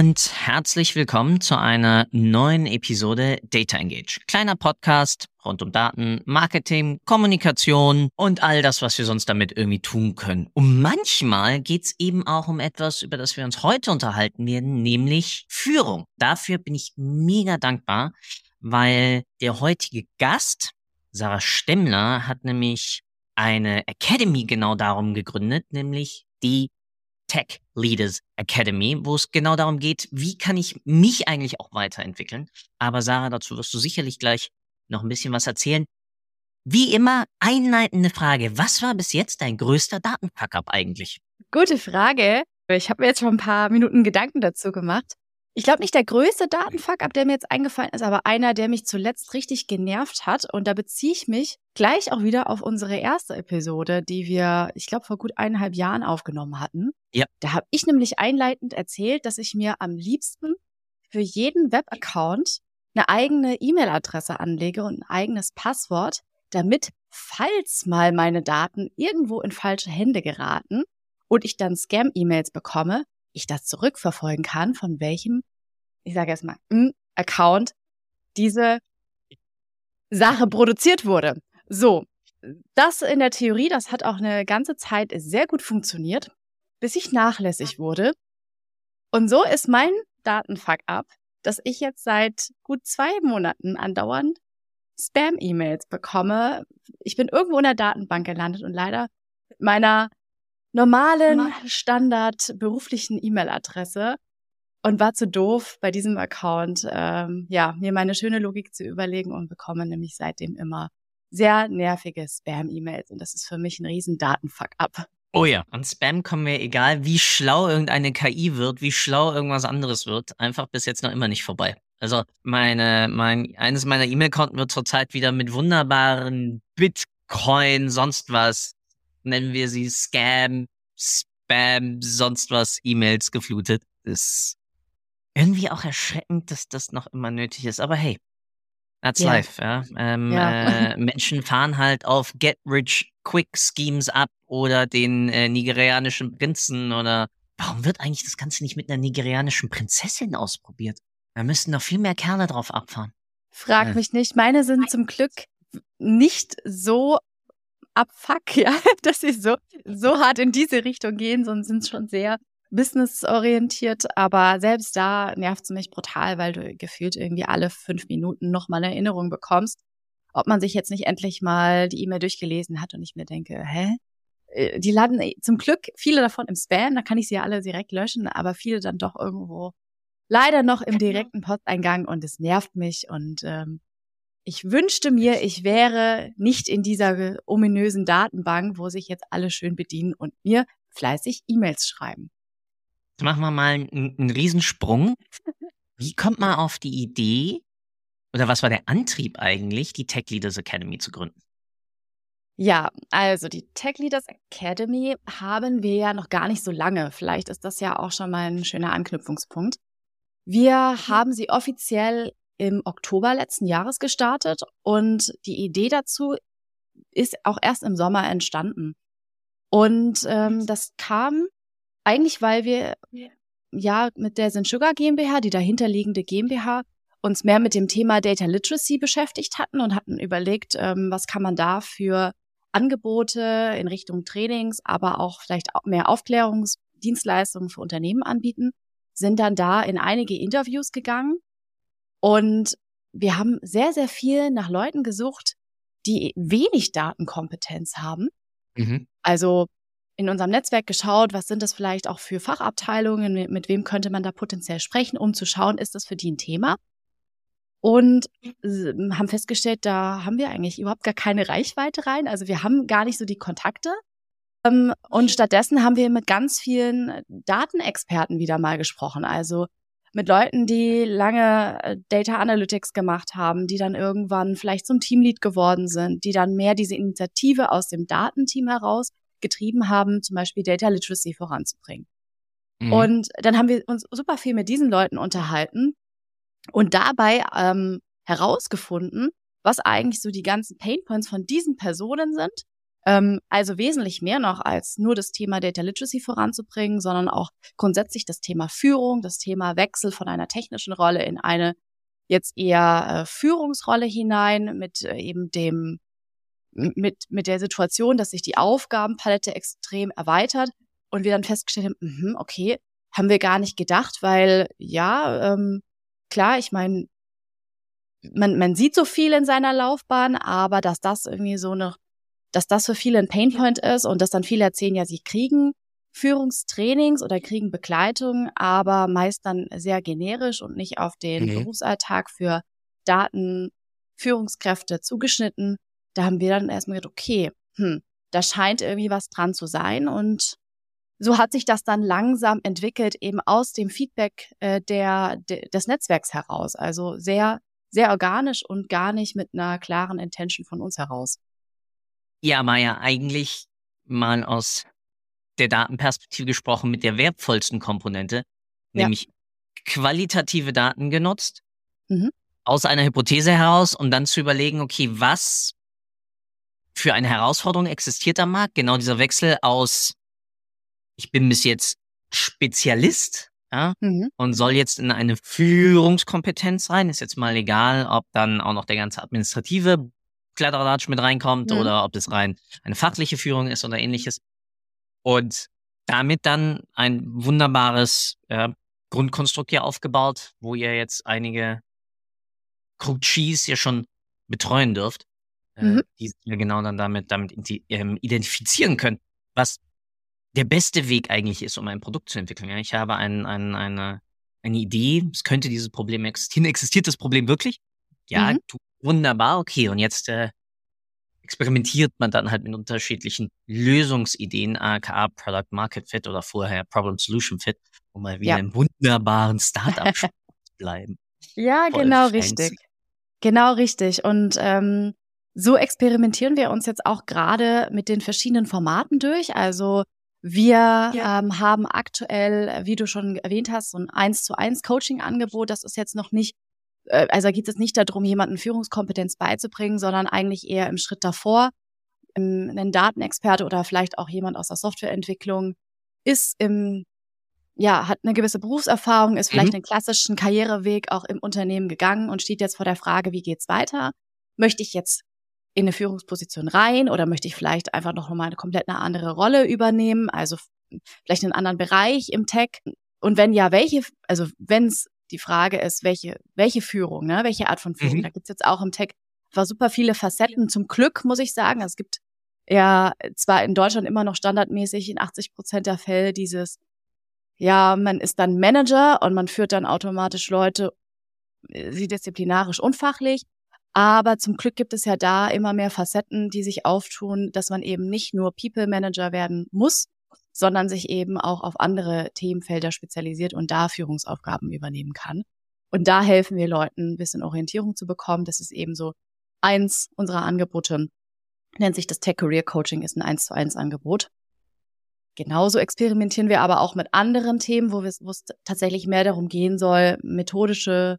Und herzlich willkommen zu einer neuen Episode Data Engage. Kleiner Podcast rund um Daten, Marketing, Kommunikation und all das, was wir sonst damit irgendwie tun können. Und manchmal geht's eben auch um etwas, über das wir uns heute unterhalten werden, nämlich Führung. Dafür bin ich mega dankbar, weil der heutige Gast, Sarah Stemmler, hat nämlich eine Academy genau darum gegründet, nämlich die Tech Leaders Academy, wo es genau darum geht, wie kann ich mich eigentlich auch weiterentwickeln. Aber Sarah, dazu wirst du sicherlich gleich noch ein bisschen was erzählen. Wie immer, einleitende Frage. Was war bis jetzt dein größter Datenfuck-up eigentlich? Gute Frage. Ich habe mir jetzt schon ein paar Minuten Gedanken dazu gemacht. Ich glaube nicht der größte Datenfuck, ab der mir jetzt eingefallen ist, aber einer, der mich zuletzt richtig genervt hat. Und da beziehe ich mich gleich auch wieder auf unsere erste Episode, die wir, ich glaube, vor gut eineinhalb Jahren aufgenommen hatten. Ja. Da habe ich nämlich einleitend erzählt, dass ich mir am liebsten für jeden Webaccount eine eigene E-Mail-Adresse anlege und ein eigenes Passwort, damit, falls mal meine Daten irgendwo in falsche Hände geraten und ich dann Scam-E-Mails bekomme, ich das zurückverfolgen kann, von welchem, ich sage erstmal, Account diese Sache produziert wurde. So, das in der Theorie, das hat auch eine ganze Zeit sehr gut funktioniert, bis ich nachlässig wurde. Und so ist mein Datenfuck up, dass ich jetzt seit gut zwei Monaten andauernd Spam-E-Mails bekomme. Ich bin irgendwo in der Datenbank gelandet und leider mit meiner normalen Standard beruflichen E-Mail-Adresse und war zu doof bei diesem Account, ähm, ja, mir meine schöne Logik zu überlegen und bekomme nämlich seitdem immer sehr nervige Spam-E-Mails und das ist für mich ein riesen Datenfuck-up. Oh ja, an Spam kommen wir, egal wie schlau irgendeine KI wird, wie schlau irgendwas anderes wird, einfach bis jetzt noch immer nicht vorbei. Also meine, mein, eines meiner E-Mail-Konten wird zurzeit wieder mit wunderbaren Bitcoin, sonst was nennen wir sie Scam, Spam, sonst was E-Mails geflutet. ist irgendwie auch erschreckend, dass das noch immer nötig ist. Aber hey, that's yeah. life, ja. Ähm, ja. Äh, Menschen fahren halt auf Get Rich Quick Schemes ab oder den äh, nigerianischen Prinzen oder warum wird eigentlich das Ganze nicht mit einer nigerianischen Prinzessin ausprobiert? Da müssten noch viel mehr Kerle drauf abfahren. Frag ja. mich nicht. Meine sind zum Glück nicht so abfuck, ja, dass sie so, so hart in diese Richtung gehen, sondern sind schon sehr businessorientiert. Aber selbst da nervt es mich brutal, weil du gefühlt irgendwie alle fünf Minuten nochmal eine Erinnerung bekommst, ob man sich jetzt nicht endlich mal die E-Mail durchgelesen hat und ich mir denke, hä? Äh, die laden zum Glück viele davon im Spam, da kann ich sie ja alle direkt löschen, aber viele dann doch irgendwo leider noch im direkten Posteingang und es nervt mich und ähm, ich wünschte mir, ich wäre nicht in dieser ominösen Datenbank, wo sich jetzt alle schön bedienen und mir fleißig E-Mails schreiben. Jetzt machen wir mal einen, einen Riesensprung. Wie kommt man auf die Idee, oder was war der Antrieb eigentlich, die Tech Leaders Academy zu gründen? Ja, also die Tech Leaders Academy haben wir ja noch gar nicht so lange. Vielleicht ist das ja auch schon mal ein schöner Anknüpfungspunkt. Wir haben sie offiziell im Oktober letzten Jahres gestartet und die Idee dazu ist auch erst im Sommer entstanden. Und ähm, das kam eigentlich, weil wir ja. mit der Sin Sugar GmbH, die dahinterliegende GmbH, uns mehr mit dem Thema Data Literacy beschäftigt hatten und hatten überlegt, ähm, was kann man da für Angebote in Richtung Trainings, aber auch vielleicht mehr Aufklärungsdienstleistungen für Unternehmen anbieten, sind dann da in einige Interviews gegangen und wir haben sehr, sehr viel nach Leuten gesucht, die wenig Datenkompetenz haben. Mhm. Also in unserem Netzwerk geschaut, was sind das vielleicht auch für Fachabteilungen, mit wem könnte man da potenziell sprechen, um zu schauen, ist das für die ein Thema? Und haben festgestellt, da haben wir eigentlich überhaupt gar keine Reichweite rein. Also wir haben gar nicht so die Kontakte. Ähm, und stattdessen haben wir mit ganz vielen Datenexperten wieder mal gesprochen. Also mit Leuten, die lange äh, Data Analytics gemacht haben, die dann irgendwann vielleicht zum Teamlead geworden sind, die dann mehr diese Initiative aus dem Datenteam heraus getrieben haben, zum Beispiel Data Literacy voranzubringen. Mhm. Und dann haben wir uns super viel mit diesen Leuten unterhalten und dabei ähm, herausgefunden, was eigentlich so die ganzen Painpoints von diesen Personen sind. Ähm, also wesentlich mehr noch als nur das Thema Data Literacy voranzubringen, sondern auch grundsätzlich das Thema Führung, das Thema Wechsel von einer technischen Rolle in eine jetzt eher äh, Führungsrolle hinein mit äh, eben dem mit mit der Situation, dass sich die Aufgabenpalette extrem erweitert und wir dann festgestellt haben, mh, okay, haben wir gar nicht gedacht, weil ja, ähm, klar, ich meine, man, man sieht so viel in seiner Laufbahn, aber dass das irgendwie so eine, dass das für viele ein Painpoint ist und dass dann viele erzählen, ja, sie kriegen Führungstrainings oder kriegen Begleitung, aber meist dann sehr generisch und nicht auf den mhm. Berufsalltag für Daten, Führungskräfte zugeschnitten. Da haben wir dann erstmal gedacht, okay, hm, da scheint irgendwie was dran zu sein und so hat sich das dann langsam entwickelt, eben aus dem Feedback äh, der, de, des Netzwerks heraus. Also sehr, sehr organisch und gar nicht mit einer klaren Intention von uns heraus. Ja, Maya, eigentlich mal aus der Datenperspektive gesprochen mit der wertvollsten Komponente, ja. nämlich qualitative Daten genutzt, mhm. aus einer Hypothese heraus, um dann zu überlegen, okay, was für eine Herausforderung existiert am Markt? Genau dieser Wechsel aus ich bin bis jetzt Spezialist ja, mhm. und soll jetzt in eine Führungskompetenz rein. Ist jetzt mal egal, ob dann auch noch der ganze administrative Kladderadatsch mit reinkommt mhm. oder ob das rein eine fachliche Führung ist oder ähnliches. Und damit dann ein wunderbares äh, Grundkonstrukt hier aufgebaut, wo ihr jetzt einige Coaches ja schon betreuen dürft, äh, mhm. die ihr genau dann damit, damit ähm, identifizieren könnt, was der beste Weg eigentlich ist, um ein Produkt zu entwickeln. Ja, ich habe ein, ein, eine, eine Idee, es könnte dieses Problem existieren. Existiert das Problem wirklich? Ja, mhm. wunderbar, okay. Und jetzt äh, experimentiert man dann halt mit unterschiedlichen Lösungsideen, aka Product Market Fit oder vorher Problem Solution Fit, um mal wieder ja. im wunderbaren Startup zu bleiben. Ja, Voll genau fancy. richtig. Genau richtig. Und ähm, so experimentieren wir uns jetzt auch gerade mit den verschiedenen Formaten durch. Also wir ja. ähm, haben aktuell, wie du schon erwähnt hast, so ein eins zu eins Coaching-Angebot. Das ist jetzt noch nicht, äh, also geht es nicht darum, jemanden Führungskompetenz beizubringen, sondern eigentlich eher im Schritt davor. Ähm, ein Datenexperte oder vielleicht auch jemand aus der Softwareentwicklung ist im, ja, hat eine gewisse Berufserfahrung, ist vielleicht mhm. einen klassischen Karriereweg auch im Unternehmen gegangen und steht jetzt vor der Frage, wie geht's weiter? Möchte ich jetzt in eine Führungsposition rein oder möchte ich vielleicht einfach noch mal eine komplett eine andere Rolle übernehmen, also vielleicht einen anderen Bereich im Tech? Und wenn ja, welche, also wenn es die Frage ist, welche, welche Führung, ne, welche Art von Führung? Mhm. Da gibt's jetzt auch im Tech war super viele Facetten. Zum Glück muss ich sagen, es gibt ja zwar in Deutschland immer noch standardmäßig in 80 Prozent der Fälle dieses, ja, man ist dann Manager und man führt dann automatisch Leute, äh, sie disziplinarisch unfachlich. Aber zum Glück gibt es ja da immer mehr Facetten, die sich auftun, dass man eben nicht nur People Manager werden muss, sondern sich eben auch auf andere Themenfelder spezialisiert und da Führungsaufgaben übernehmen kann. Und da helfen wir Leuten, ein bisschen Orientierung zu bekommen. Das ist eben so eins unserer Angebote. Nennt sich das Tech Career Coaching, ist ein eins zu eins Angebot. Genauso experimentieren wir aber auch mit anderen Themen, wo, es tatsächlich mehr darum gehen soll, methodische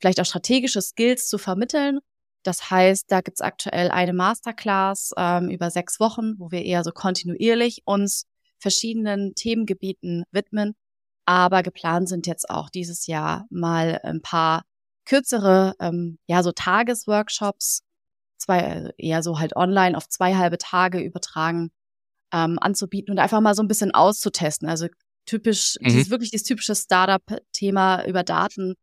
vielleicht auch strategische Skills zu vermitteln. Das heißt, da gibt's aktuell eine Masterclass ähm, über sechs Wochen, wo wir eher so kontinuierlich uns verschiedenen Themengebieten widmen. Aber geplant sind jetzt auch dieses Jahr mal ein paar kürzere, ähm, ja, so Tagesworkshops, zwei, eher so halt online auf zwei halbe Tage übertragen, ähm, anzubieten und einfach mal so ein bisschen auszutesten. Also typisch, mhm. dieses wirklich dieses typische Startup-Thema über Daten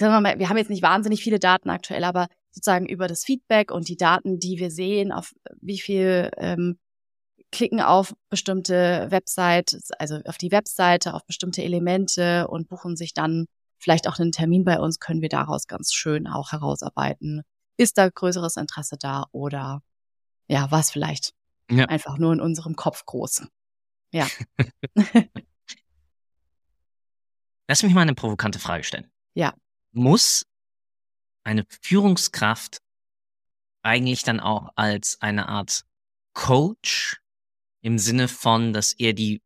wir mal, wir haben jetzt nicht wahnsinnig viele Daten aktuell, aber sozusagen über das Feedback und die Daten, die wir sehen, auf wie viel ähm, klicken auf bestimmte Website, also auf die Webseite, auf bestimmte Elemente und buchen sich dann vielleicht auch einen Termin bei uns, können wir daraus ganz schön auch herausarbeiten. Ist da größeres Interesse da oder ja, was vielleicht ja. einfach nur in unserem Kopf groß? Ja. Lass mich mal eine provokante Frage stellen. Ja. Muss eine Führungskraft eigentlich dann auch als eine Art Coach im Sinne von, dass er die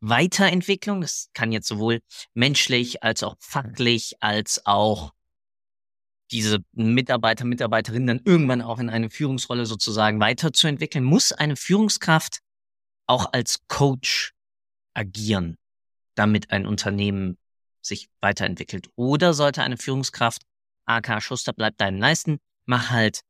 Weiterentwicklung, das kann jetzt sowohl menschlich als auch fachlich als auch diese Mitarbeiter, Mitarbeiterinnen dann irgendwann auch in eine Führungsrolle sozusagen weiterzuentwickeln, muss eine Führungskraft auch als Coach agieren, damit ein Unternehmen sich weiterentwickelt. Oder sollte eine Führungskraft, AK Schuster, bleibt deinen Leisten, mach halt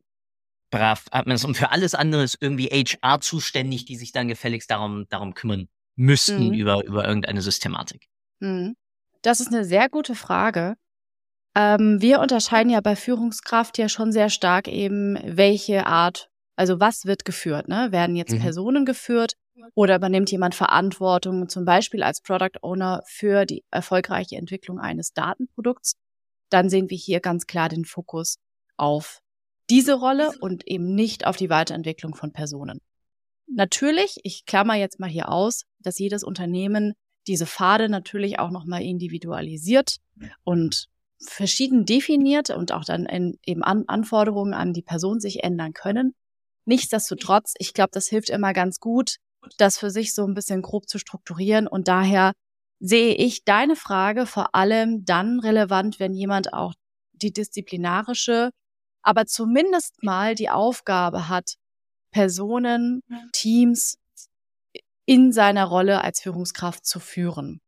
brav und für alles andere ist irgendwie HR zuständig, die sich dann gefälligst darum, darum kümmern müssten mhm. über, über irgendeine Systematik. Mhm. Das ist eine sehr gute Frage. Ähm, wir unterscheiden ja bei Führungskraft ja schon sehr stark eben, welche Art, also was wird geführt, ne? Werden jetzt mhm. Personen geführt oder übernimmt jemand Verantwortung, zum Beispiel als Product Owner für die erfolgreiche Entwicklung eines Datenprodukts? Dann sehen wir hier ganz klar den Fokus auf diese Rolle und eben nicht auf die Weiterentwicklung von Personen. Natürlich, ich klammer jetzt mal hier aus, dass jedes Unternehmen diese Pfade natürlich auch nochmal individualisiert und verschieden definiert und auch dann in, eben an, Anforderungen an die Person sich ändern können. Nichtsdestotrotz, ich glaube, das hilft immer ganz gut, das für sich so ein bisschen grob zu strukturieren und daher sehe ich deine Frage vor allem dann relevant, wenn jemand auch die disziplinarische, aber zumindest mal die Aufgabe hat, Personen, Teams in seiner Rolle als Führungskraft zu führen.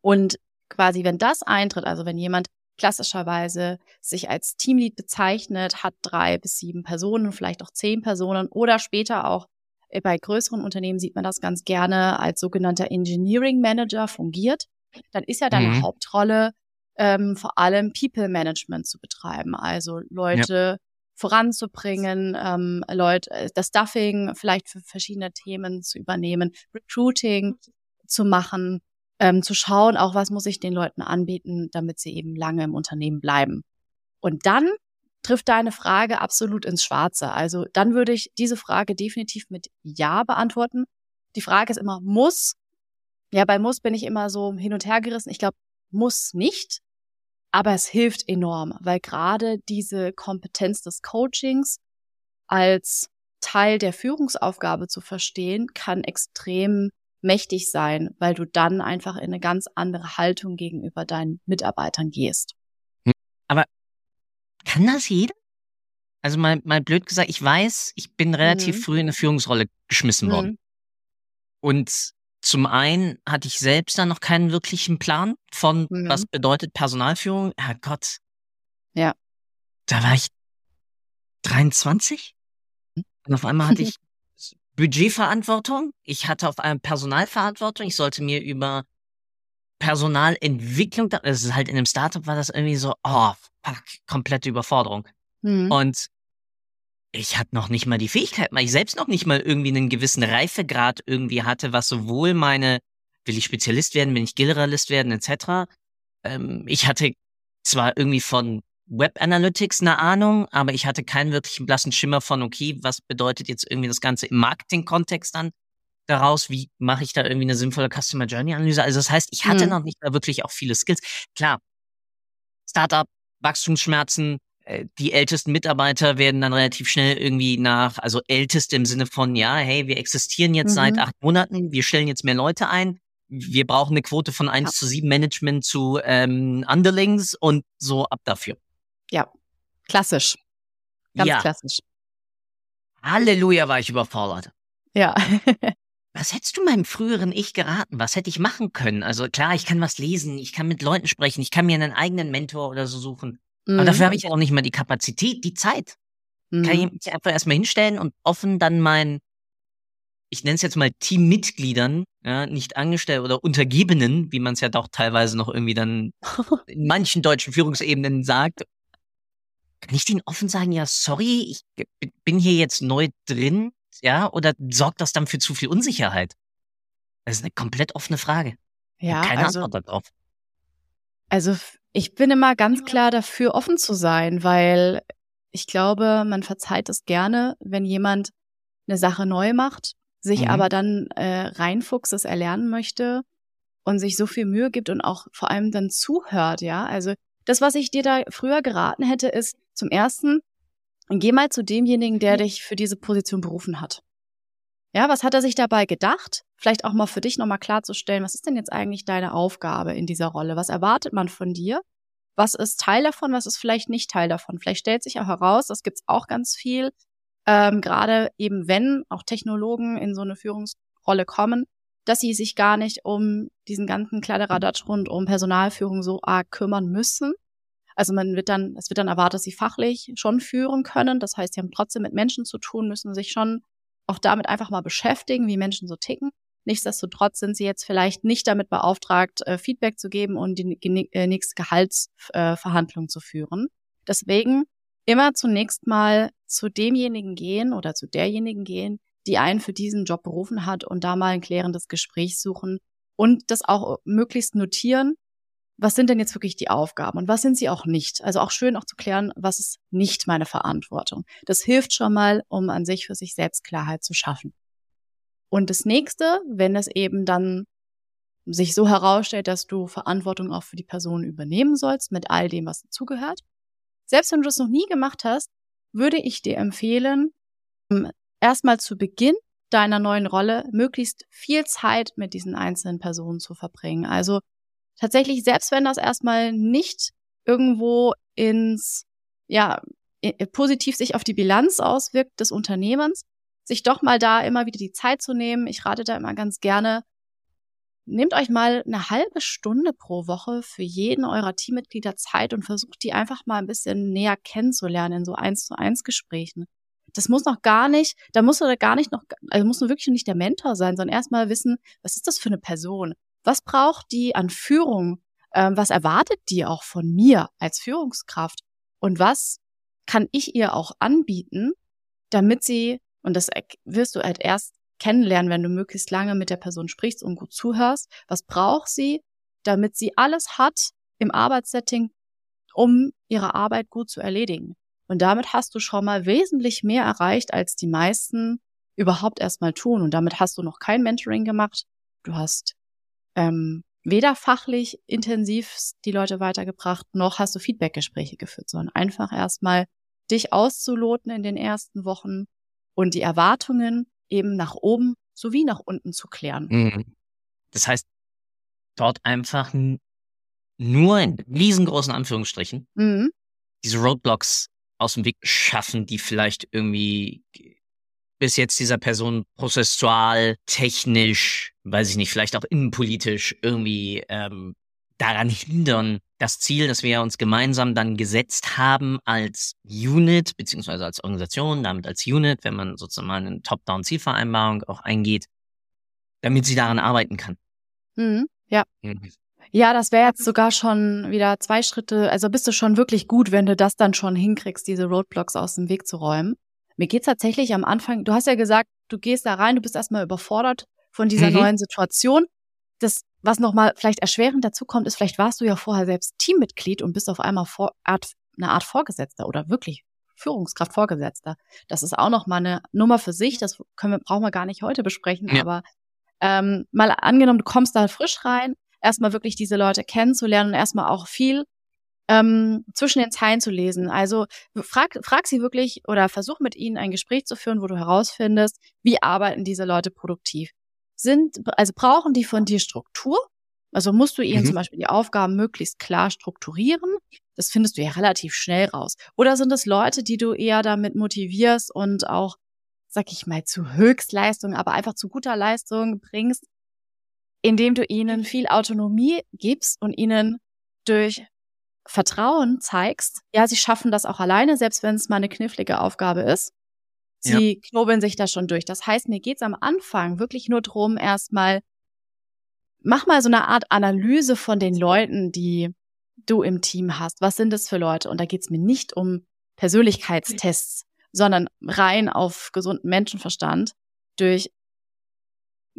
Und quasi, wenn das eintritt, also wenn jemand klassischerweise sich als Teamlead bezeichnet, hat drei bis sieben Personen, vielleicht auch zehn Personen oder später auch äh, bei größeren Unternehmen sieht man das ganz gerne als sogenannter Engineering Manager fungiert, dann ist ja deine mhm. Hauptrolle ähm, vor allem People Management zu betreiben, also Leute ja. voranzubringen, ähm, Leute, äh, das Stuffing vielleicht für verschiedene Themen zu übernehmen, Recruiting zu machen, ähm, zu schauen, auch was muss ich den Leuten anbieten, damit sie eben lange im Unternehmen bleiben. Und dann trifft deine Frage absolut ins Schwarze. Also dann würde ich diese Frage definitiv mit Ja beantworten. Die Frage ist immer, muss? Ja, bei muss bin ich immer so hin und her gerissen. Ich glaube, muss nicht, aber es hilft enorm, weil gerade diese Kompetenz des Coachings als Teil der Führungsaufgabe zu verstehen, kann extrem mächtig sein, weil du dann einfach in eine ganz andere Haltung gegenüber deinen Mitarbeitern gehst. Aber kann das jeder? Also mal, mal blöd gesagt, ich weiß, ich bin relativ mhm. früh in eine Führungsrolle geschmissen mhm. worden. Und zum einen hatte ich selbst dann noch keinen wirklichen Plan von, mhm. was bedeutet Personalführung. Herrgott. Ja. Da war ich 23 und auf einmal hatte ich Budgetverantwortung. Ich hatte auf einmal Personalverantwortung. Ich sollte mir über Personalentwicklung, das ist halt in einem Startup war das irgendwie so, oh, fuck, komplette Überforderung. Mhm. Und ich hatte noch nicht mal die Fähigkeit, weil ich selbst noch nicht mal irgendwie einen gewissen Reifegrad irgendwie hatte, was sowohl meine, will ich Spezialist werden, will ich Generalist werden, etc. Ähm, ich hatte zwar irgendwie von Web Analytics eine Ahnung, aber ich hatte keinen wirklichen blassen Schimmer von, okay, was bedeutet jetzt irgendwie das Ganze im Marketing-Kontext dann daraus? Wie mache ich da irgendwie eine sinnvolle Customer Journey Analyse? Also das heißt, ich hatte mhm. noch nicht mal wirklich auch viele Skills. Klar, Startup, Wachstumsschmerzen, die ältesten Mitarbeiter werden dann relativ schnell irgendwie nach, also älteste im Sinne von, ja, hey, wir existieren jetzt mhm. seit acht Monaten, wir stellen jetzt mehr Leute ein, wir brauchen eine Quote von eins ja. zu sieben Management zu ähm, Underlings und so ab dafür. Ja, klassisch. Ganz ja. klassisch. Halleluja, war ich überfordert. Ja. Was hättest du meinem früheren Ich geraten? Was hätte ich machen können? Also klar, ich kann was lesen, ich kann mit Leuten sprechen, ich kann mir einen eigenen Mentor oder so suchen. Mhm. Aber dafür habe ich auch nicht mal die Kapazität, die Zeit. Mhm. Kann ich mich einfach erstmal hinstellen und offen dann mein, ich nenne es jetzt mal Teammitgliedern, ja, nicht Angestellte oder Untergebenen, wie man es ja doch teilweise noch irgendwie dann in manchen deutschen Führungsebenen sagt. Kann ich denen offen sagen, ja, sorry, ich bin hier jetzt neu drin, ja, oder sorgt das dann für zu viel Unsicherheit? Das ist eine komplett offene Frage. Ja, keine also, Antwort darauf. Also ich bin immer ganz klar dafür, offen zu sein, weil ich glaube, man verzeiht es gerne, wenn jemand eine Sache neu macht, sich mhm. aber dann äh, reinfuchst, es erlernen möchte und sich so viel Mühe gibt und auch vor allem dann zuhört, ja. Also das, was ich dir da früher geraten hätte, ist zum ersten, geh mal zu demjenigen, der dich für diese Position berufen hat. Ja, was hat er sich dabei gedacht? Vielleicht auch mal für dich nochmal klarzustellen, was ist denn jetzt eigentlich deine Aufgabe in dieser Rolle? Was erwartet man von dir? Was ist Teil davon? Was ist vielleicht nicht Teil davon? Vielleicht stellt sich auch heraus, das gibt's auch ganz viel, ähm, gerade eben wenn auch Technologen in so eine Führungsrolle kommen, dass sie sich gar nicht um diesen ganzen Kladderadatsch rund um Personalführung so arg kümmern müssen. Also man wird dann, es wird dann erwartet, dass sie fachlich schon führen können. Das heißt, sie haben trotzdem mit Menschen zu tun, müssen sich schon auch damit einfach mal beschäftigen, wie Menschen so ticken. Nichtsdestotrotz sind sie jetzt vielleicht nicht damit beauftragt, äh, Feedback zu geben und die äh, nächste Gehaltsverhandlung äh, zu führen. Deswegen immer zunächst mal zu demjenigen gehen oder zu derjenigen gehen, die einen für diesen Job berufen hat und da mal ein klärendes Gespräch suchen und das auch möglichst notieren. Was sind denn jetzt wirklich die Aufgaben und was sind sie auch nicht? Also auch schön auch zu klären, was ist nicht meine Verantwortung. Das hilft schon mal, um an sich für sich selbst Klarheit zu schaffen. Und das nächste, wenn es eben dann sich so herausstellt, dass du Verantwortung auch für die Person übernehmen sollst mit all dem, was dazugehört. Selbst wenn du das noch nie gemacht hast, würde ich dir empfehlen, erstmal zu Beginn deiner neuen Rolle möglichst viel Zeit mit diesen einzelnen Personen zu verbringen. Also tatsächlich, selbst wenn das erstmal nicht irgendwo ins, ja, positiv sich auf die Bilanz auswirkt des Unternehmens, sich doch mal da immer wieder die Zeit zu nehmen. Ich rate da immer ganz gerne, nehmt euch mal eine halbe Stunde pro Woche für jeden eurer Teammitglieder Zeit und versucht die einfach mal ein bisschen näher kennenzulernen in so eins zu eins Gesprächen das muss noch gar nicht, da muss du gar nicht noch, also muss wirklich nicht der Mentor sein, sondern erstmal wissen, was ist das für eine Person? Was braucht die an Führung? Ähm, was erwartet die auch von mir als Führungskraft? Und was kann ich ihr auch anbieten, damit sie, und das wirst du halt erst kennenlernen, wenn du möglichst lange mit der Person sprichst und gut zuhörst, was braucht sie, damit sie alles hat im Arbeitssetting, um ihre Arbeit gut zu erledigen. Und damit hast du schon mal wesentlich mehr erreicht, als die meisten überhaupt erstmal tun. Und damit hast du noch kein Mentoring gemacht. Du hast ähm, weder fachlich intensiv die Leute weitergebracht, noch hast du Feedbackgespräche geführt, sondern einfach erstmal dich auszuloten in den ersten Wochen und die Erwartungen eben nach oben sowie nach unten zu klären. Mhm. Das heißt, dort einfach nur in riesengroßen Anführungsstrichen mhm. diese Roadblocks aus dem Weg schaffen, die vielleicht irgendwie bis jetzt dieser Person prozessual, technisch, weiß ich nicht, vielleicht auch innenpolitisch irgendwie ähm, daran hindern, das Ziel, das wir uns gemeinsam dann gesetzt haben als Unit, beziehungsweise als Organisation, damit als Unit, wenn man sozusagen mal eine Top-Down-Zielvereinbarung auch eingeht, damit sie daran arbeiten kann. Mhm, ja. Mhm. Ja, das wäre jetzt sogar schon wieder zwei Schritte. Also bist du schon wirklich gut, wenn du das dann schon hinkriegst, diese Roadblocks aus dem Weg zu räumen. Mir geht's tatsächlich am Anfang, du hast ja gesagt, du gehst da rein, du bist erstmal überfordert von dieser mhm. neuen Situation. Das, was nochmal vielleicht erschwerend dazu kommt, ist, vielleicht warst du ja vorher selbst Teammitglied und bist auf einmal vor, Art, eine Art Vorgesetzter oder wirklich Führungskraft Vorgesetzter. Das ist auch nochmal eine Nummer für sich, das können wir, brauchen wir gar nicht heute besprechen, ja. aber ähm, mal angenommen, du kommst da frisch rein, erstmal wirklich diese Leute kennenzulernen und erstmal auch viel ähm, zwischen den Zeilen zu lesen. Also frag, frag sie wirklich oder versuch mit ihnen ein Gespräch zu führen, wo du herausfindest, wie arbeiten diese Leute produktiv. Sind, also brauchen die von dir Struktur? Also musst du ihnen mhm. zum Beispiel die Aufgaben möglichst klar strukturieren. Das findest du ja relativ schnell raus. Oder sind es Leute, die du eher damit motivierst und auch, sag ich mal, zu Höchstleistung, aber einfach zu guter Leistung bringst, indem du ihnen viel Autonomie gibst und ihnen durch Vertrauen zeigst, ja, sie schaffen das auch alleine, selbst wenn es mal eine knifflige Aufgabe ist. Sie ja. knobeln sich da schon durch. Das heißt, mir geht's am Anfang wirklich nur drum, erstmal, mach mal so eine Art Analyse von den Leuten, die du im Team hast. Was sind das für Leute? Und da geht's mir nicht um Persönlichkeitstests, sondern rein auf gesunden Menschenverstand durch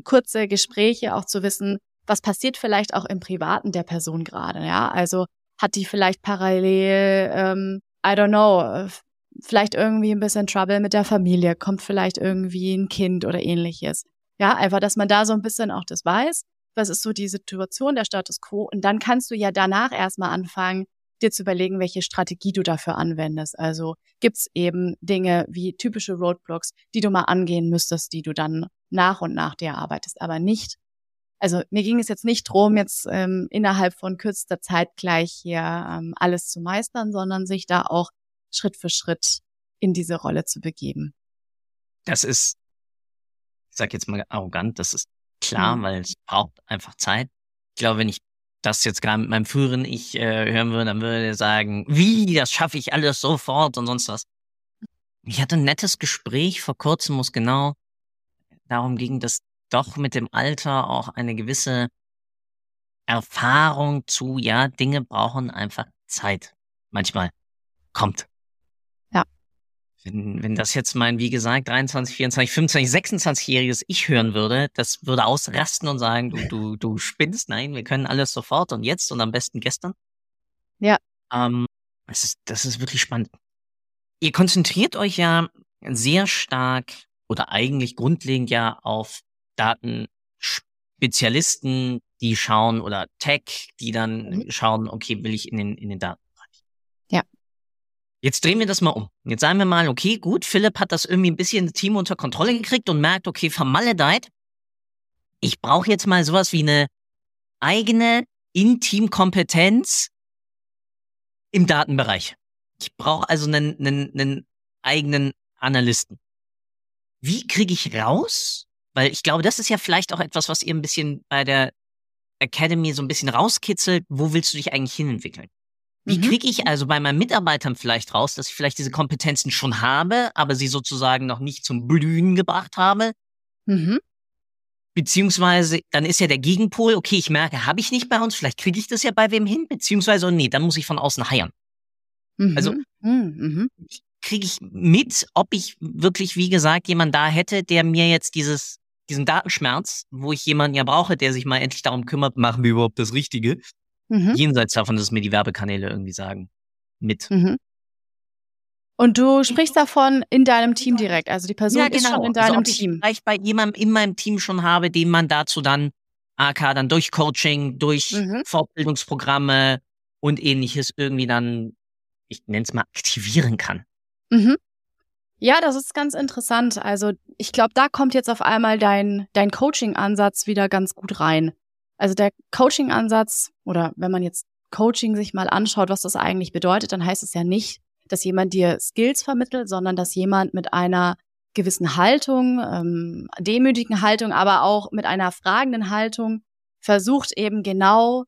kurze Gespräche auch zu wissen, was passiert vielleicht auch im Privaten der Person gerade, ja? Also hat die vielleicht parallel, ähm, I don't know, vielleicht irgendwie ein bisschen Trouble mit der Familie, kommt vielleicht irgendwie ein Kind oder ähnliches. Ja, einfach, dass man da so ein bisschen auch das weiß. was ist so die Situation, der Status quo und dann kannst du ja danach erstmal anfangen, dir zu überlegen, welche Strategie du dafür anwendest. Also gibt's eben Dinge wie typische Roadblocks, die du mal angehen müsstest, die du dann nach und nach dir erarbeitest, aber nicht. Also mir ging es jetzt nicht drum, jetzt ähm, innerhalb von kürzester Zeit gleich hier ähm, alles zu meistern, sondern sich da auch Schritt für Schritt in diese Rolle zu begeben. Das ist, ich sag jetzt mal arrogant, das ist klar, mhm. weil es braucht einfach Zeit. Ich glaube, wenn ich das jetzt gerade mit meinem früheren Ich äh, hören würde, dann würde er sagen, wie, das schaffe ich alles sofort und sonst was. Ich hatte ein nettes Gespräch vor kurzem, wo es genau darum ging, dass doch mit dem Alter auch eine gewisse Erfahrung zu, ja, Dinge brauchen einfach Zeit. Manchmal kommt. Wenn, wenn das jetzt mein, wie gesagt, 23, 24, 25, 26-jähriges Ich hören würde, das würde ausrasten und sagen, du, du, du spinnst, nein, wir können alles sofort und jetzt und am besten gestern. Ja. Ähm, das ist, das ist wirklich spannend. Ihr konzentriert euch ja sehr stark oder eigentlich grundlegend ja auf Datenspezialisten, die schauen oder Tech, die dann mhm. schauen, okay, will ich in den, in den Datenbereich. Jetzt drehen wir das mal um. Jetzt sagen wir mal, okay, gut, Philipp hat das irgendwie ein bisschen Team unter Kontrolle gekriegt und merkt, okay, vermaledeit. Ich brauche jetzt mal sowas wie eine eigene Intimkompetenz im Datenbereich. Ich brauche also einen, einen, einen eigenen Analysten. Wie kriege ich raus? Weil ich glaube, das ist ja vielleicht auch etwas, was ihr ein bisschen bei der Academy so ein bisschen rauskitzelt. Wo willst du dich eigentlich hinentwickeln? Wie mhm. kriege ich also bei meinen Mitarbeitern vielleicht raus, dass ich vielleicht diese Kompetenzen schon habe, aber sie sozusagen noch nicht zum Blühen gebracht habe? Mhm. Beziehungsweise, dann ist ja der Gegenpol, okay, ich merke, habe ich nicht bei uns, vielleicht kriege ich das ja bei wem hin, beziehungsweise, oh nee, dann muss ich von außen heiern. Mhm. Also, mhm. mhm. wie kriege ich mit, ob ich wirklich, wie gesagt, jemand da hätte, der mir jetzt dieses, diesen Datenschmerz, wo ich jemanden ja brauche, der sich mal endlich darum kümmert, machen wir überhaupt das Richtige, mhm. jenseits davon, dass mir die Werbekanäle irgendwie sagen, mit. Mhm. Und du sprichst davon in deinem Team direkt, also die Person ja, genau. ist schon in deinem also, Team. vielleicht bei jemandem in meinem Team schon habe, den man dazu dann AK dann durch Coaching, durch mhm. Fortbildungsprogramme und ähnliches irgendwie dann, ich nenne es mal, aktivieren kann. Mhm. Ja, das ist ganz interessant. Also ich glaube, da kommt jetzt auf einmal dein, dein Coaching-Ansatz wieder ganz gut rein. Also der Coaching-Ansatz oder wenn man jetzt Coaching sich mal anschaut, was das eigentlich bedeutet, dann heißt es ja nicht, dass jemand dir Skills vermittelt, sondern dass jemand mit einer gewissen Haltung, ähm, demütigen Haltung, aber auch mit einer fragenden Haltung versucht eben genau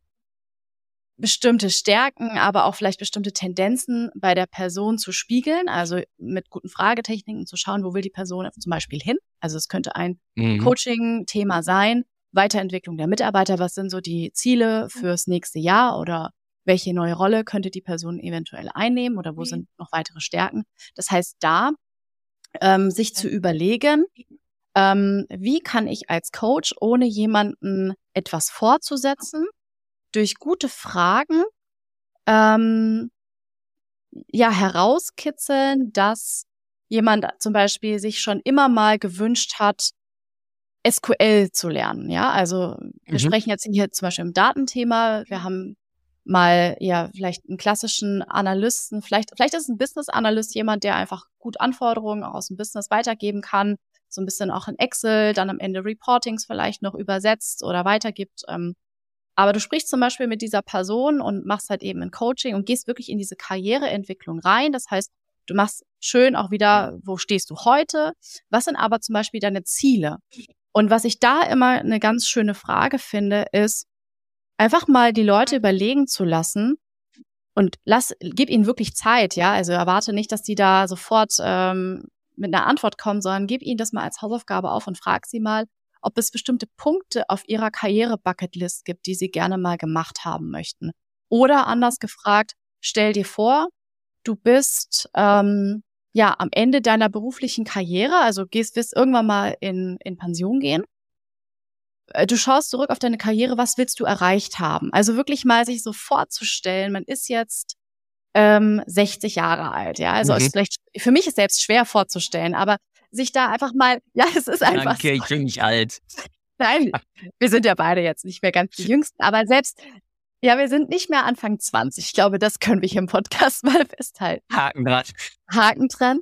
bestimmte Stärken, aber auch vielleicht bestimmte Tendenzen bei der Person zu spiegeln, also mit guten Fragetechniken zu schauen, wo will die Person zum Beispiel hin. Also es könnte ein mhm. Coaching-Thema sein, Weiterentwicklung der Mitarbeiter, was sind so die Ziele fürs nächste Jahr oder welche neue Rolle könnte die Person eventuell einnehmen oder wo mhm. sind noch weitere Stärken. Das heißt, da ähm, sich zu überlegen, ähm, wie kann ich als Coach, ohne jemanden etwas vorzusetzen, durch gute Fragen ähm, ja herauskitzeln, dass jemand zum Beispiel sich schon immer mal gewünscht hat, SQL zu lernen. Ja, also wir mhm. sprechen jetzt hier zum Beispiel im Datenthema. Wir haben mal ja vielleicht einen klassischen Analysten, vielleicht vielleicht ist ein Business Analyst jemand, der einfach gut Anforderungen aus dem Business weitergeben kann, so ein bisschen auch in Excel, dann am Ende Reportings vielleicht noch übersetzt oder weitergibt. Ähm, aber du sprichst zum Beispiel mit dieser Person und machst halt eben ein Coaching und gehst wirklich in diese Karriereentwicklung rein. Das heißt, du machst schön auch wieder, wo stehst du heute? Was sind aber zum Beispiel deine Ziele? Und was ich da immer eine ganz schöne Frage finde, ist, einfach mal die Leute überlegen zu lassen und lass, gib ihnen wirklich Zeit, ja. Also erwarte nicht, dass die da sofort ähm, mit einer Antwort kommen, sondern gib ihnen das mal als Hausaufgabe auf und frag sie mal, ob es bestimmte Punkte auf ihrer Karriere-Bucketlist gibt, die sie gerne mal gemacht haben möchten. Oder anders gefragt, stell dir vor, du bist ähm, ja am Ende deiner beruflichen Karriere, also gehst, wirst irgendwann mal in, in Pension gehen. Äh, du schaust zurück auf deine Karriere, was willst du erreicht haben? Also wirklich mal sich so vorzustellen, man ist jetzt ähm, 60 Jahre alt, ja. Also mhm. ist vielleicht für mich ist selbst schwer vorzustellen, aber sich da einfach mal, ja, es ist einfach. Danke, so. ich bin nicht alt. Nein, wir sind ja beide jetzt nicht mehr ganz die Jüngsten, aber selbst, ja, wir sind nicht mehr Anfang 20. Ich glaube, das können wir hier im Podcast mal festhalten. Haken dran. Haken dran.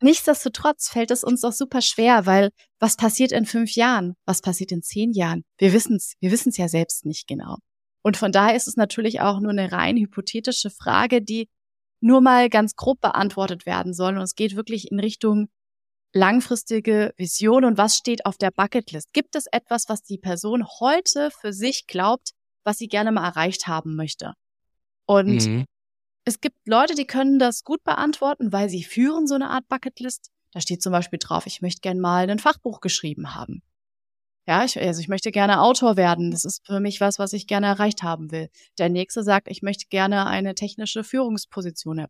Nichtsdestotrotz fällt es uns doch super schwer, weil was passiert in fünf Jahren? Was passiert in zehn Jahren? Wir wissen es, wir wissen es ja selbst nicht genau. Und von daher ist es natürlich auch nur eine rein hypothetische Frage, die nur mal ganz grob beantwortet werden soll. Und es geht wirklich in Richtung langfristige Vision und was steht auf der Bucketlist? Gibt es etwas, was die Person heute für sich glaubt, was sie gerne mal erreicht haben möchte? Und mhm. es gibt Leute, die können das gut beantworten, weil sie führen so eine Art Bucketlist. Da steht zum Beispiel drauf, ich möchte gerne mal ein Fachbuch geschrieben haben. Ja, ich, also ich möchte gerne Autor werden. Das ist für mich was, was ich gerne erreicht haben will. Der nächste sagt, ich möchte gerne eine technische Führungsposition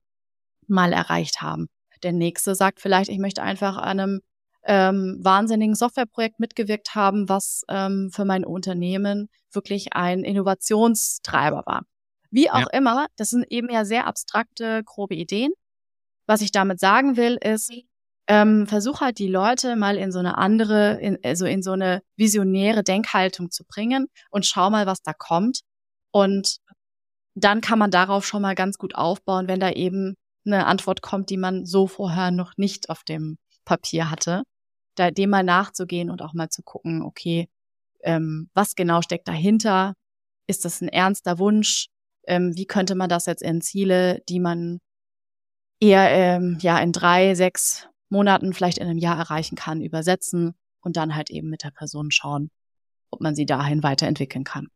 mal erreicht haben. Der nächste sagt vielleicht, ich möchte einfach an einem ähm, wahnsinnigen Softwareprojekt mitgewirkt haben, was ähm, für mein Unternehmen wirklich ein Innovationstreiber war. Wie auch ja. immer, das sind eben ja sehr abstrakte, grobe Ideen. Was ich damit sagen will, ist, ähm, versuch halt die Leute mal in so eine andere, in, also in so eine visionäre Denkhaltung zu bringen und schau mal, was da kommt. Und dann kann man darauf schon mal ganz gut aufbauen, wenn da eben eine Antwort kommt, die man so vorher noch nicht auf dem Papier hatte, da dem mal nachzugehen und auch mal zu gucken, okay, ähm, was genau steckt dahinter? Ist das ein ernster Wunsch? Ähm, wie könnte man das jetzt in Ziele, die man eher ähm, ja in drei, sechs Monaten, vielleicht in einem Jahr erreichen kann, übersetzen und dann halt eben mit der Person schauen, ob man sie dahin weiterentwickeln kann.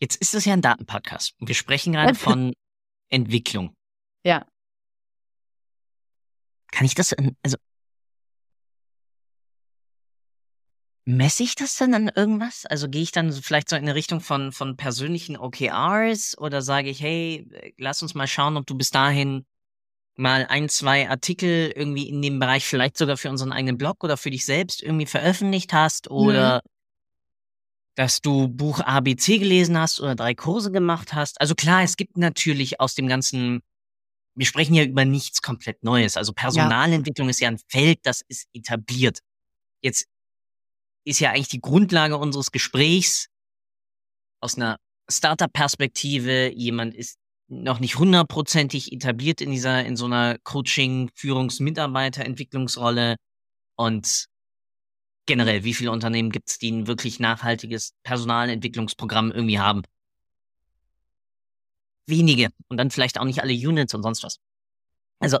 Jetzt ist es ja ein Datenpodcast. Wir sprechen gerade von Entwicklung. Ja. Kann ich das, also, messe ich das dann an irgendwas? Also gehe ich dann vielleicht so in eine Richtung von, von persönlichen OKRs oder sage ich, hey, lass uns mal schauen, ob du bis dahin mal ein, zwei Artikel irgendwie in dem Bereich vielleicht sogar für unseren eigenen Blog oder für dich selbst irgendwie veröffentlicht hast oder mhm dass du Buch ABC gelesen hast oder drei Kurse gemacht hast. Also klar, es gibt natürlich aus dem ganzen, wir sprechen ja über nichts komplett Neues. Also Personalentwicklung ja. ist ja ein Feld, das ist etabliert. Jetzt ist ja eigentlich die Grundlage unseres Gesprächs aus einer Startup-Perspektive. Jemand ist noch nicht hundertprozentig etabliert in dieser, in so einer Coaching, Führungs-, Mitarbeiterentwicklungsrolle und generell, wie viele Unternehmen gibt es, die ein wirklich nachhaltiges Personalentwicklungsprogramm irgendwie haben? Wenige. Und dann vielleicht auch nicht alle Units und sonst was. Also,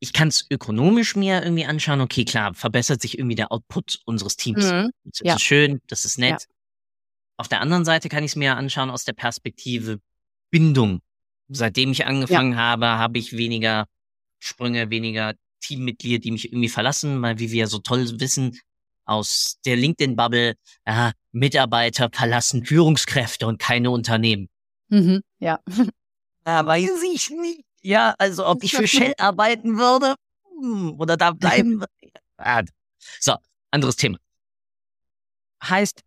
ich kann es ökonomisch mir irgendwie anschauen, okay, klar, verbessert sich irgendwie der Output unseres Teams. Mhm. Das ja. ist schön, das ist nett. Ja. Auf der anderen Seite kann ich es mir anschauen aus der Perspektive Bindung. Seitdem ich angefangen ja. habe, habe ich weniger Sprünge, weniger Teammitglieder, die mich irgendwie verlassen, weil wie wir so toll wissen, aus der LinkedIn-Bubble, ja, Mitarbeiter verlassen Führungskräfte und keine Unternehmen. Mhm, ja. Ja, weiß ich nicht. Ja, also ob ich für Shell arbeiten würde hm, oder da bleiben würde. So, anderes Thema. Heißt,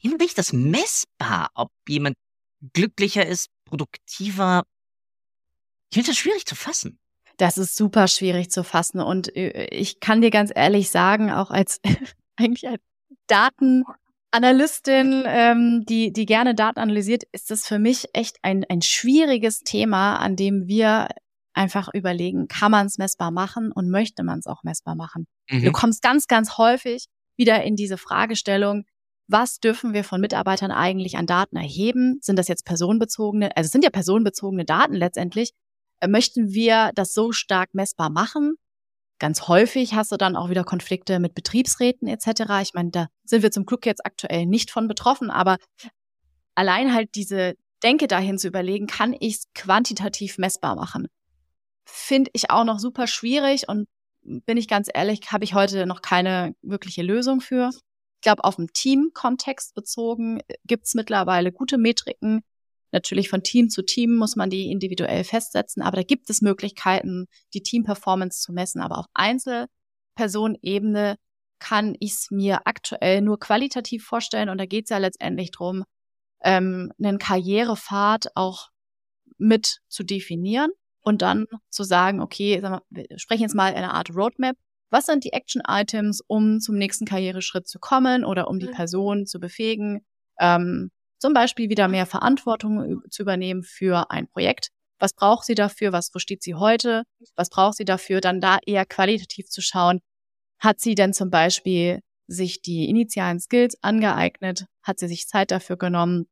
wie mache ich das messbar, ob jemand glücklicher ist, produktiver, ich finde das schwierig zu fassen. Das ist super schwierig zu fassen. Und äh, ich kann dir ganz ehrlich sagen, auch als eigentlich als Datenanalystin, ähm, die, die gerne Daten analysiert, ist das für mich echt ein, ein schwieriges Thema, an dem wir einfach überlegen, kann man es messbar machen und möchte man es auch messbar machen. Mhm. Du kommst ganz, ganz häufig wieder in diese Fragestellung, was dürfen wir von Mitarbeitern eigentlich an Daten erheben? Sind das jetzt personenbezogene, also es sind ja personenbezogene Daten letztendlich, möchten wir das so stark messbar machen. Ganz häufig hast du dann auch wieder Konflikte mit Betriebsräten etc. Ich meine, da sind wir zum Glück jetzt aktuell nicht von betroffen, aber allein halt diese Denke dahin zu überlegen, kann ich es quantitativ messbar machen, finde ich auch noch super schwierig und bin ich ganz ehrlich, habe ich heute noch keine wirkliche Lösung für. Ich glaube, auf dem Team-Kontext bezogen gibt es mittlerweile gute Metriken, Natürlich von Team zu Team muss man die individuell festsetzen, aber da gibt es Möglichkeiten, die Team-Performance zu messen. Aber auf Einzelpersonenebene kann ich es mir aktuell nur qualitativ vorstellen. Und da geht es ja letztendlich drum, ähm, einen Karrierepfad auch mit zu definieren und dann zu sagen, okay, wir, wir sprechen jetzt mal eine Art Roadmap. Was sind die Action-Items, um zum nächsten Karriereschritt zu kommen oder um die mhm. Person zu befähigen, ähm, zum Beispiel wieder mehr Verantwortung zu übernehmen für ein Projekt? Was braucht sie dafür? Was, wo steht sie heute? Was braucht sie dafür? Dann da eher qualitativ zu schauen. Hat sie denn zum Beispiel sich die initialen Skills angeeignet? Hat sie sich Zeit dafür genommen?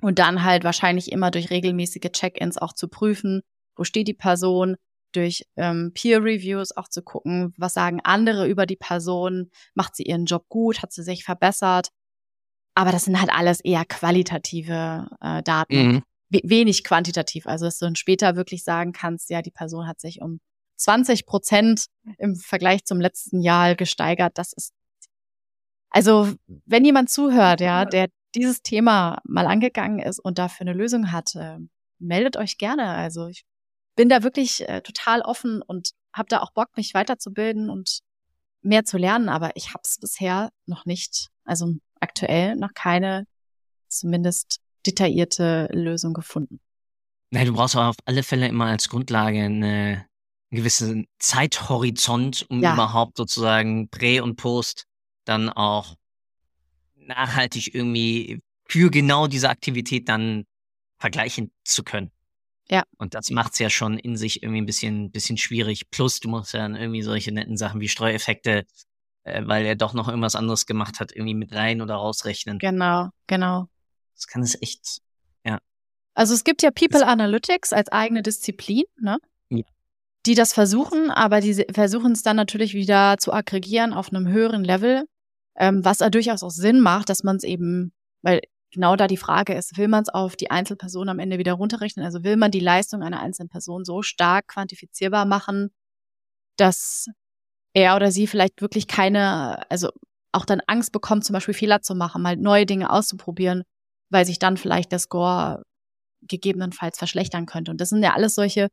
Und dann halt wahrscheinlich immer durch regelmäßige Check-ins auch zu prüfen, wo steht die Person, durch ähm, Peer-Reviews auch zu gucken, was sagen andere über die Person, macht sie ihren Job gut, hat sie sich verbessert. Aber das sind halt alles eher qualitative äh, Daten, mhm. wenig quantitativ. Also dass du dann später wirklich sagen kannst, ja, die Person hat sich um 20 Prozent im Vergleich zum letzten Jahr gesteigert. Das ist also, wenn jemand zuhört, ja, der dieses Thema mal angegangen ist und dafür eine Lösung hat, äh, meldet euch gerne. Also ich bin da wirklich äh, total offen und habe da auch Bock, mich weiterzubilden und mehr zu lernen, aber ich habe es bisher noch nicht, also aktuell noch keine zumindest detaillierte Lösung gefunden. Nein, du brauchst aber auf alle Fälle immer als Grundlage eine, einen gewissen Zeithorizont, um ja. überhaupt sozusagen Prä und Post dann auch nachhaltig irgendwie für genau diese Aktivität dann vergleichen zu können. Ja. Und das macht's ja schon in sich irgendwie ein bisschen, bisschen schwierig. Plus, du musst ja dann irgendwie solche netten Sachen wie Streueffekte, äh, weil er doch noch irgendwas anderes gemacht hat, irgendwie mit rein oder rausrechnen. Genau, genau. Das kann es echt, ja. Also es gibt ja People Analytics als eigene Disziplin, ne? Ja. Die das versuchen, aber die versuchen es dann natürlich wieder zu aggregieren auf einem höheren Level ähm, was ja durchaus auch Sinn macht, dass man es eben, weil genau da die Frage ist, will man es auf die Einzelperson am Ende wieder runterrechnen? Also will man die Leistung einer einzelnen Person so stark quantifizierbar machen, dass er oder sie vielleicht wirklich keine, also auch dann Angst bekommt, zum Beispiel Fehler zu machen, mal neue Dinge auszuprobieren, weil sich dann vielleicht der Score gegebenenfalls verschlechtern könnte. Und das sind ja alles solche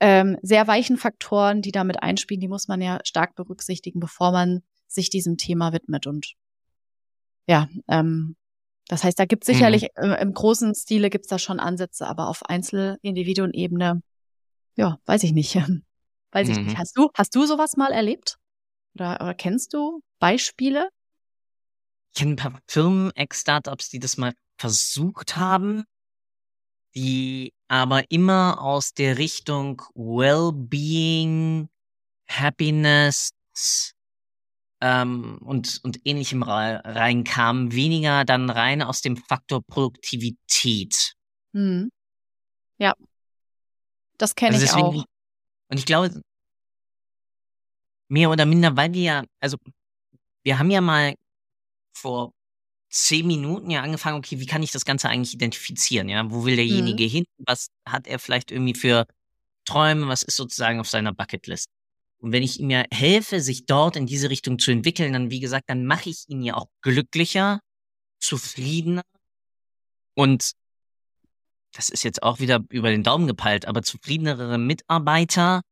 ähm, sehr weichen Faktoren, die damit einspielen, die muss man ja stark berücksichtigen, bevor man sich diesem Thema widmet. Und ja, ähm, das heißt, da gibt es sicherlich mhm. im großen Stile gibt es da schon Ansätze, aber auf Einzelindividuenebene, ja, weiß ich nicht. weiß ich mhm. nicht. Hast du, hast du sowas mal erlebt? Oder, oder kennst du Beispiele? Ich kenne ein paar Firmen, Ex-Startups, die das mal versucht haben, die aber immer aus der Richtung Well-being, Happiness, ähm, und, und ähnlichem reinkam, weniger dann rein aus dem Faktor Produktivität. Hm. Ja. Das kenne also ich auch. Und ich glaube, mehr oder minder, weil wir ja, also wir haben ja mal vor zehn Minuten ja angefangen, okay, wie kann ich das Ganze eigentlich identifizieren, ja? Wo will derjenige mhm. hin? Was hat er vielleicht irgendwie für Träume? Was ist sozusagen auf seiner Bucketlist? Und wenn ich ihm ja helfe, sich dort in diese Richtung zu entwickeln, dann, wie gesagt, dann mache ich ihn ja auch glücklicher, zufriedener und das ist jetzt auch wieder über den Daumen gepeilt, aber zufriedenere Mitarbeiter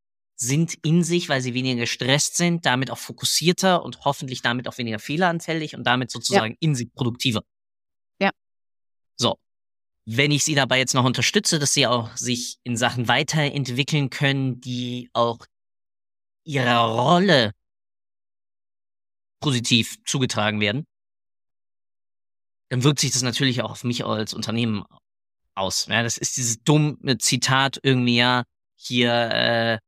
sind in sich, weil sie weniger gestresst sind, damit auch fokussierter und hoffentlich damit auch weniger fehleranfällig und damit sozusagen ja. in sich produktiver. Ja. So. Wenn ich sie dabei jetzt noch unterstütze, dass sie auch sich in Sachen weiterentwickeln können, die auch ihrer Rolle positiv zugetragen werden, dann wirkt sich das natürlich auch auf mich als Unternehmen aus. Ja, das ist dieses dumme Zitat irgendwie, ja, hier äh,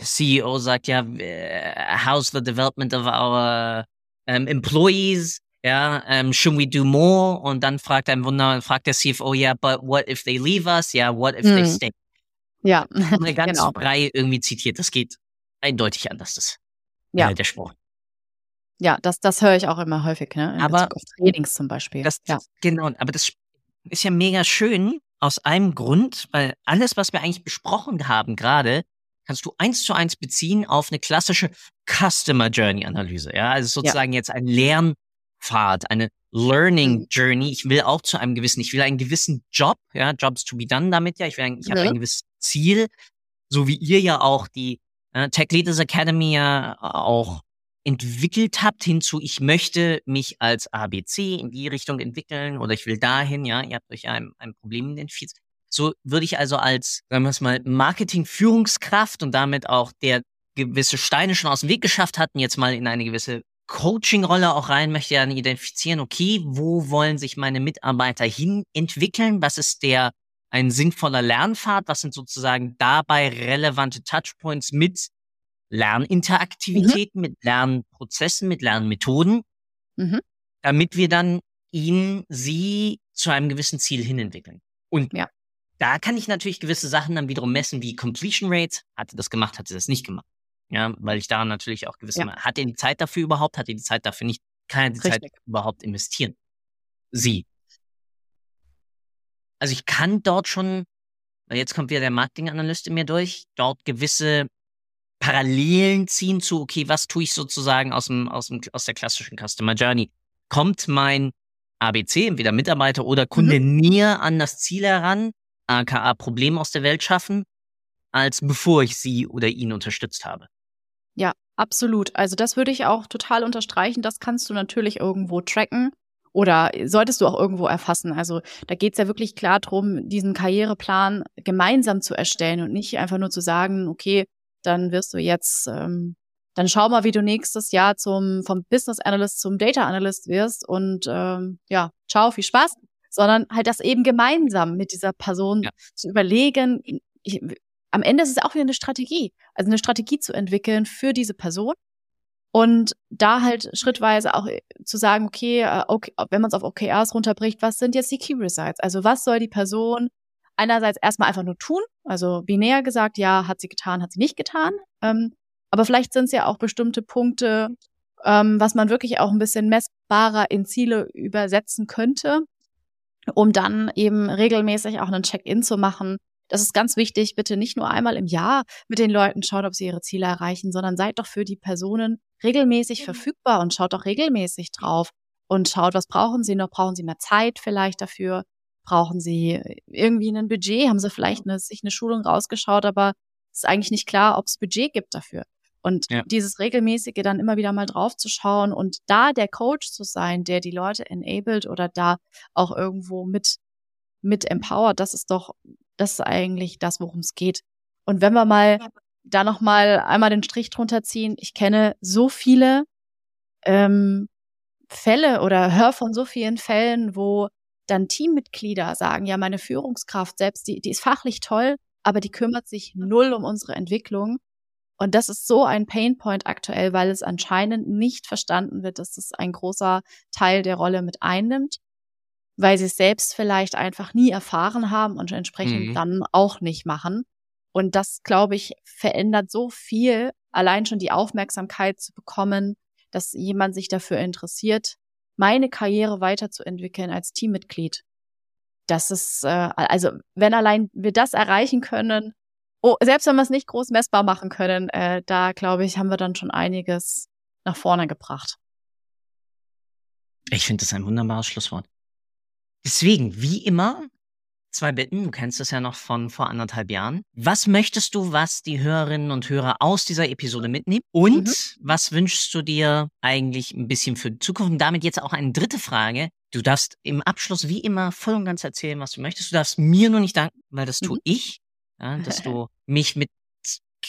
CEO sagt ja, äh, how's the development of our um, employees? Ja, um, should we do more? Und dann fragt ein Wunder, fragt der CFO, ja, but what if they leave us? Ja, what if hm. they stay? Ja, eine ganze genau. Reihe irgendwie zitiert. Das geht eindeutig anders ist. Ja. Der Spruch. Ja, das, das höre ich auch immer häufig, ne? In aber auf Trainings zum Beispiel. Das, ja. Genau, aber das ist ja mega schön aus einem Grund, weil alles, was wir eigentlich besprochen haben gerade, kannst du eins zu eins beziehen auf eine klassische Customer Journey Analyse. Ja, also sozusagen ja. jetzt ein Lernpfad, eine Learning mhm. Journey. Ich will auch zu einem gewissen, ich will einen gewissen Job, ja, Jobs to be done damit, ja. Ich will, ich ja. habe ein gewisses Ziel, so wie ihr ja auch die äh, Tech Leaders Academy ja auch entwickelt habt hinzu, ich möchte mich als ABC in die Richtung entwickeln oder ich will dahin, ja, ihr habt euch ein, ein Problem identifiziert. So würde ich also als, sagen wir es mal, Marketing-Führungskraft und damit auch der gewisse Steine schon aus dem Weg geschafft hatten, jetzt mal in eine gewisse Coaching-Rolle auch rein, möchte ja identifizieren, okay, wo wollen sich meine Mitarbeiter hin entwickeln? Was ist der ein sinnvoller Lernpfad? Was sind sozusagen dabei relevante Touchpoints mit Lerninteraktivitäten, mhm. mit Lernprozessen, mit Lernmethoden, mhm. damit wir dann ihn, sie zu einem gewissen Ziel hin entwickeln. Und ja. Da kann ich natürlich gewisse Sachen dann wiederum messen, wie Completion Rate. Hat er das gemacht, hat er das nicht gemacht? Ja, weil ich daran natürlich auch gewisse, ja. hat er die Zeit dafür überhaupt, hat er die Zeit dafür nicht, kann er die Richtig. Zeit überhaupt investieren? Sie. Also ich kann dort schon, weil jetzt kommt wieder der Marketinganalyst in mir durch, dort gewisse Parallelen ziehen zu, okay, was tue ich sozusagen aus dem, aus dem, aus der klassischen Customer Journey? Kommt mein ABC, entweder Mitarbeiter oder Kunde, mhm. näher an das Ziel heran, aka Problem aus der Welt schaffen, als bevor ich sie oder ihn unterstützt habe. Ja, absolut. Also das würde ich auch total unterstreichen. Das kannst du natürlich irgendwo tracken oder solltest du auch irgendwo erfassen. Also da geht es ja wirklich klar darum, diesen Karriereplan gemeinsam zu erstellen und nicht einfach nur zu sagen, okay, dann wirst du jetzt, ähm, dann schau mal, wie du nächstes Jahr zum vom Business Analyst zum Data Analyst wirst und ähm, ja, ciao, viel Spaß, sondern halt das eben gemeinsam mit dieser Person ja. zu überlegen. Ich, am Ende ist es auch wieder eine Strategie, also eine Strategie zu entwickeln für diese Person und da halt schrittweise auch äh, zu sagen, okay, äh, okay wenn man es auf OKRs runterbricht, was sind jetzt die Key Results? Also was soll die Person einerseits erstmal einfach nur tun, also binär gesagt, ja, hat sie getan, hat sie nicht getan, ähm, aber vielleicht sind es ja auch bestimmte Punkte, ähm, was man wirklich auch ein bisschen messbarer in Ziele übersetzen könnte, um dann eben regelmäßig auch einen Check-in zu machen, das ist ganz wichtig. Bitte nicht nur einmal im Jahr mit den Leuten schauen, ob sie ihre Ziele erreichen, sondern seid doch für die Personen regelmäßig mhm. verfügbar und schaut doch regelmäßig drauf und schaut, was brauchen sie noch? Brauchen sie mehr Zeit vielleicht dafür? Brauchen sie irgendwie ein Budget? Haben sie vielleicht eine, sich eine Schulung rausgeschaut, aber es ist eigentlich nicht klar, ob es Budget gibt dafür. Und ja. dieses regelmäßige dann immer wieder mal drauf zu schauen und da der Coach zu sein, der die Leute enabled oder da auch irgendwo mit, mit empowert, das ist doch das ist eigentlich das, worum es geht. Und wenn wir mal da noch mal einmal den Strich drunter ziehen, ich kenne so viele ähm, Fälle oder höre von so vielen Fällen, wo dann Teammitglieder sagen, ja, meine Führungskraft selbst, die, die ist fachlich toll, aber die kümmert sich null um unsere Entwicklung. Und das ist so ein Painpoint aktuell, weil es anscheinend nicht verstanden wird, dass das ein großer Teil der Rolle mit einnimmt weil sie es selbst vielleicht einfach nie erfahren haben und entsprechend mhm. dann auch nicht machen. Und das, glaube ich, verändert so viel, allein schon die Aufmerksamkeit zu bekommen, dass jemand sich dafür interessiert, meine Karriere weiterzuentwickeln als Teammitglied. Das ist, äh, also wenn allein wir das erreichen können, oh, selbst wenn wir es nicht groß messbar machen können, äh, da glaube ich, haben wir dann schon einiges nach vorne gebracht. Ich finde das ein wunderbares Schlusswort. Deswegen, wie immer, zwei Bitten. Du kennst es ja noch von vor anderthalb Jahren. Was möchtest du, was die Hörerinnen und Hörer aus dieser Episode mitnehmen? Und mhm. was wünschst du dir eigentlich ein bisschen für die Zukunft? Und damit jetzt auch eine dritte Frage. Du darfst im Abschluss wie immer voll und ganz erzählen, was du möchtest. Du darfst mir nur nicht danken, weil das mhm. tue ich. Ja, dass du mich mit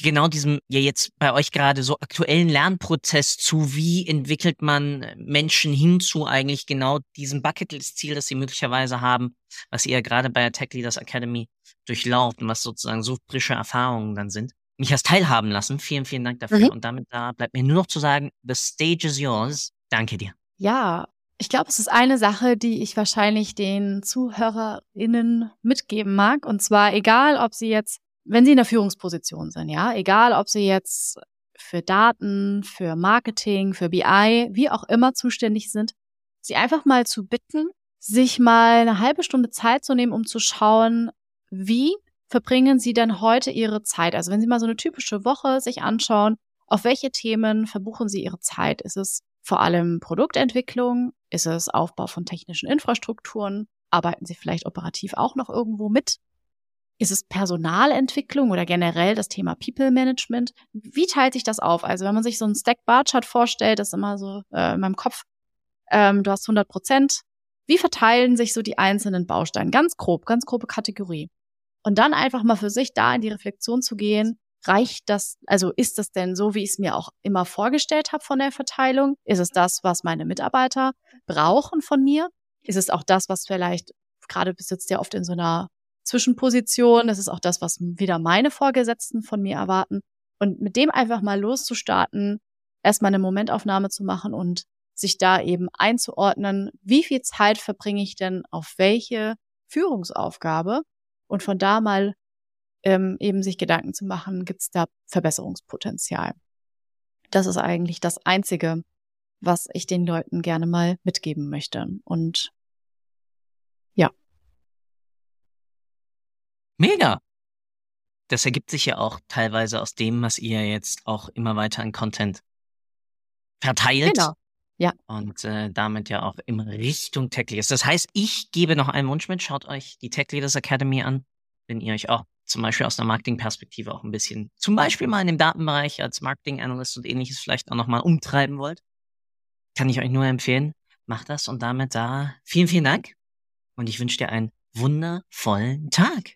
genau diesem ja jetzt bei euch gerade so aktuellen Lernprozess zu, wie entwickelt man Menschen hin zu eigentlich genau diesem Bucketlist-Ziel, das sie möglicherweise haben, was ihr gerade bei der Tech Leaders Academy durchlauft und was sozusagen so frische Erfahrungen dann sind. Mich hast teilhaben lassen. Vielen, vielen Dank dafür. Mhm. Und damit da bleibt mir nur noch zu sagen, the stage is yours. Danke dir. Ja, ich glaube, es ist eine Sache, die ich wahrscheinlich den ZuhörerInnen mitgeben mag. Und zwar egal, ob sie jetzt wenn Sie in der Führungsposition sind, ja, egal ob Sie jetzt für Daten, für Marketing, für BI, wie auch immer zuständig sind, Sie einfach mal zu bitten, sich mal eine halbe Stunde Zeit zu nehmen, um zu schauen, wie verbringen Sie denn heute Ihre Zeit? Also wenn Sie mal so eine typische Woche sich anschauen, auf welche Themen verbuchen Sie Ihre Zeit? Ist es vor allem Produktentwicklung? Ist es Aufbau von technischen Infrastrukturen? Arbeiten Sie vielleicht operativ auch noch irgendwo mit? Ist es Personalentwicklung oder generell das Thema People Management? Wie teilt sich das auf? Also wenn man sich so einen Stack Bar Chart vorstellt, das ist immer so äh, in meinem Kopf, ähm, du hast 100 Prozent. Wie verteilen sich so die einzelnen Bausteine? Ganz grob, ganz grobe Kategorie. Und dann einfach mal für sich da in die Reflexion zu gehen, reicht das, also ist das denn so, wie ich es mir auch immer vorgestellt habe von der Verteilung? Ist es das, was meine Mitarbeiter brauchen von mir? Ist es auch das, was vielleicht, gerade besitzt ja oft in so einer Zwischenposition, das ist auch das, was wieder meine Vorgesetzten von mir erwarten. Und mit dem einfach mal loszustarten, erstmal eine Momentaufnahme zu machen und sich da eben einzuordnen, wie viel Zeit verbringe ich denn auf welche Führungsaufgabe und von da mal ähm, eben sich Gedanken zu machen, gibt es da Verbesserungspotenzial. Das ist eigentlich das Einzige, was ich den Leuten gerne mal mitgeben möchte. Und Mega. Das ergibt sich ja auch teilweise aus dem, was ihr jetzt auch immer weiter an Content verteilt. Genau. Ja. Und äh, damit ja auch immer Richtung Tech Leaders. Das heißt, ich gebe noch einen Wunsch mit. Schaut euch die Tech Leaders Academy an, wenn ihr euch auch zum Beispiel aus der Marketingperspektive auch ein bisschen, zum Beispiel mal in dem Datenbereich als Marketing Analyst und ähnliches vielleicht auch nochmal umtreiben wollt. Kann ich euch nur empfehlen. Macht das und damit da vielen, vielen Dank. Und ich wünsche dir einen wundervollen Tag.